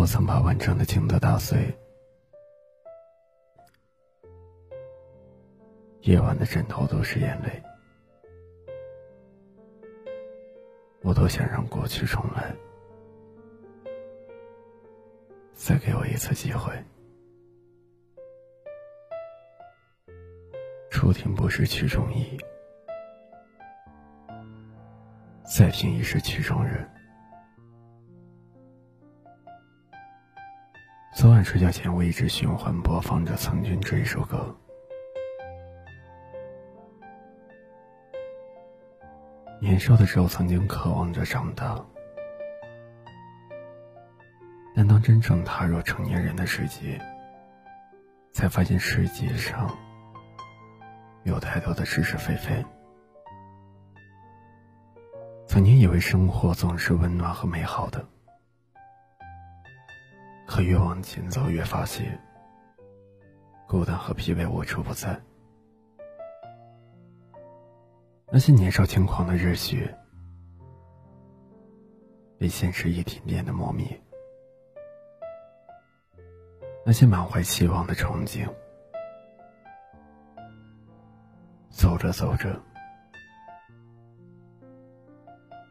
我曾把完整的镜子打碎，夜晚的枕头都是眼泪，我都想让过去重来，再给我一次机会。初听不是曲中意，再听已是曲中人。昨晚睡觉前，我一直循环播放着《曾经》这一首歌。年少的时候，曾经渴望着长大，但当真正踏入成年人的世界，才发现世界上有太多的是是非非。曾经以为生活总是温暖和美好的。越往前走，越发现孤单和疲惫无处不在。那些年少轻狂的热血，被现实一点点的磨灭；那些满怀期望的憧憬，走着走着，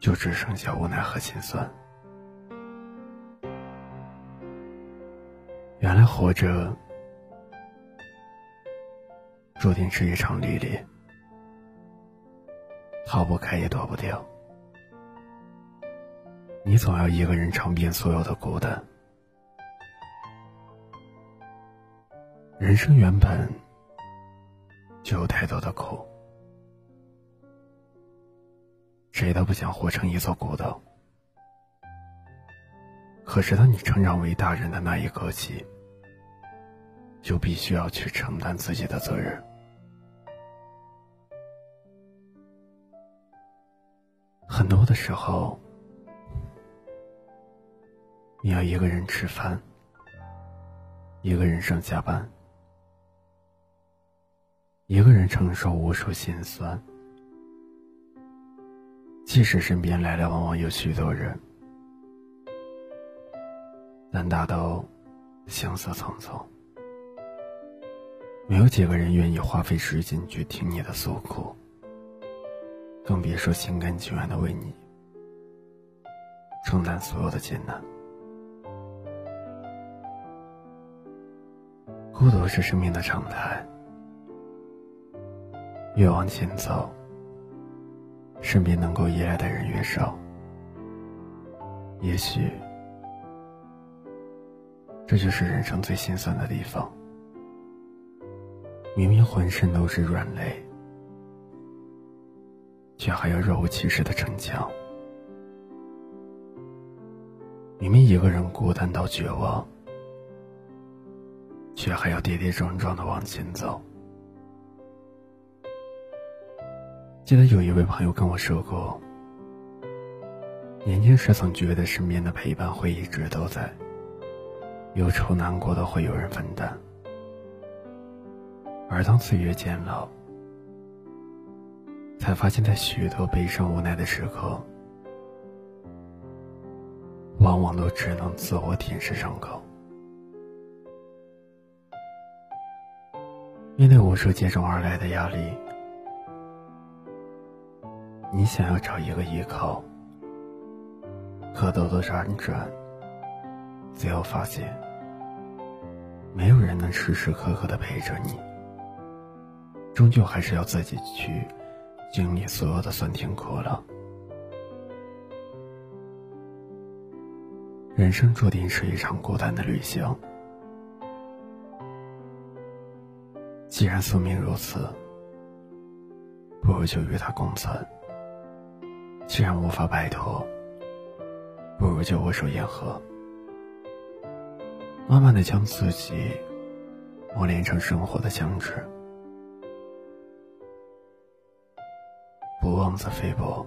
就只剩下无奈和心酸。原来活着，注定是一场历练，逃不开也躲不掉。你总要一个人尝遍所有的孤单。人生原本就有太多的苦，谁都不想活成一座孤岛。可是，当你成长为大人的那一刻起，就必须要去承担自己的责任。很多的时候，你要一个人吃饭，一个人上下班，一个人承受无数心酸。即使身边来来往往有许多人。但大都相思匆匆，没有几个人愿意花费时间去听你的诉苦，更别说心甘情愿的为你承担所有的艰难。孤独是生命的常态，越往前走，身边能够依赖的人越少，也许。这就是人生最心酸的地方。明明浑身都是软肋，却还要若无其事的逞强。明明一个人孤单到绝望，却还要跌跌撞撞的往前走。记得有一位朋友跟我说过，年轻时曾觉得身边的陪伴会一直都在。忧愁难过的会有人分担，而当岁月渐老，才发现，在许多悲伤无奈的时刻，往往都只能自我舔舐伤口。面对无数接踵而来的压力，你想要找一个依靠，可兜兜转转。最后发现，没有人能时时刻刻的陪着你，终究还是要自己去经历所有的酸甜苦辣。人生注定是一场孤单的旅行，既然宿命如此，不如就与他共存；既然无法摆脱，不如就握手言和。慢慢的将自己磨练成生活的强质，妄自菲薄，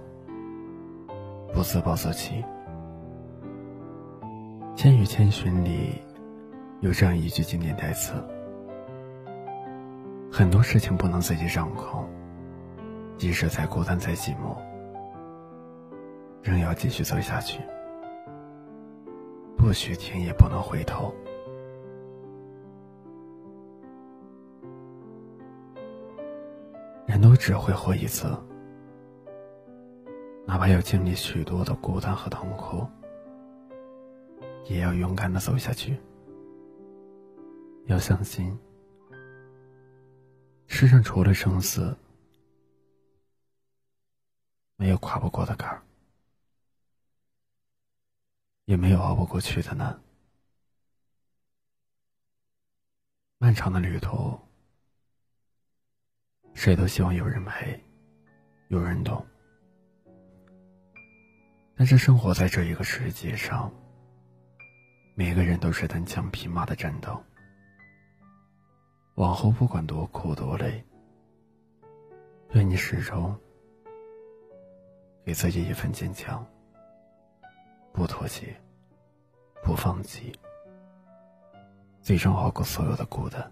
不自暴自弃。《千与千寻》里有这样一句经典台词：“很多事情不能自己掌控，即使再孤单再寂寞，仍要继续走下去，不许停，也不能回头。”人都只会活一次，哪怕要经历许多的孤单和痛苦，也要勇敢的走下去。要相信，世上除了生死，没有跨不过的坎儿，也没有熬不过去的难。漫长的旅途。谁都希望有人陪，有人懂。但是生活在这一个世界上，每个人都是单枪匹马的战斗。往后不管多苦多累，愿你始终给自己一份坚强，不妥协，不放弃，最终熬过所有的孤单。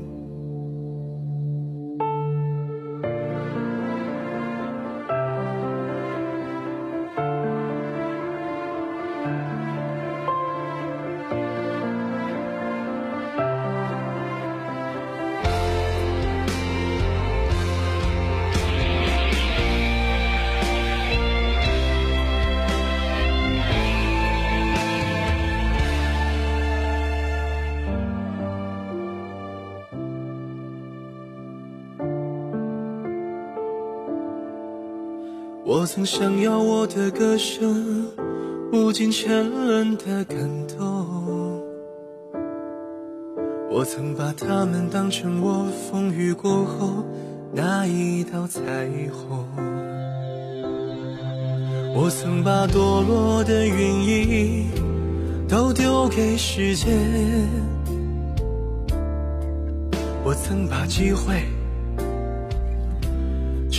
我曾想要我的歌声无尽千轮的感动，我曾把它们当成我风雨过后那一道彩虹，我曾把堕落的原因都丢给时间，我曾把机会。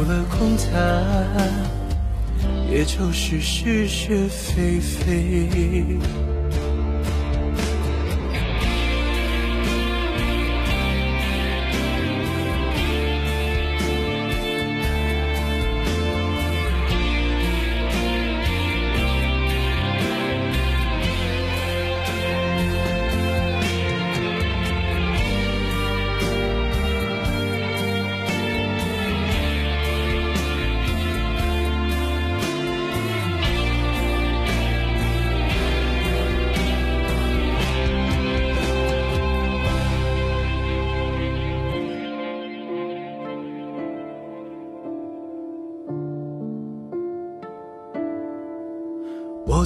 除了空谈，也就是是是非非。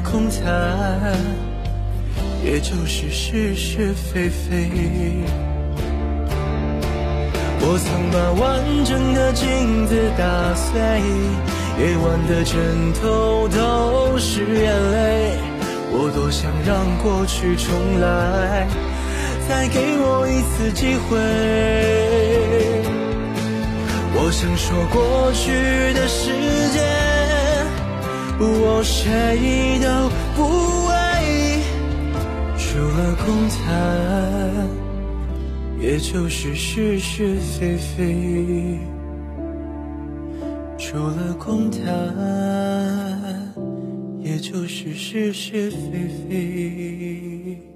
空谈，也就是是是非非。我曾把完整的镜子打碎，夜晚的枕头都是眼泪。我多想让过去重来，再给我一次机会。我想说过去的时间，我谁都不为，除了空谈，也就是是是非非，除了空谈。也就是是是非非。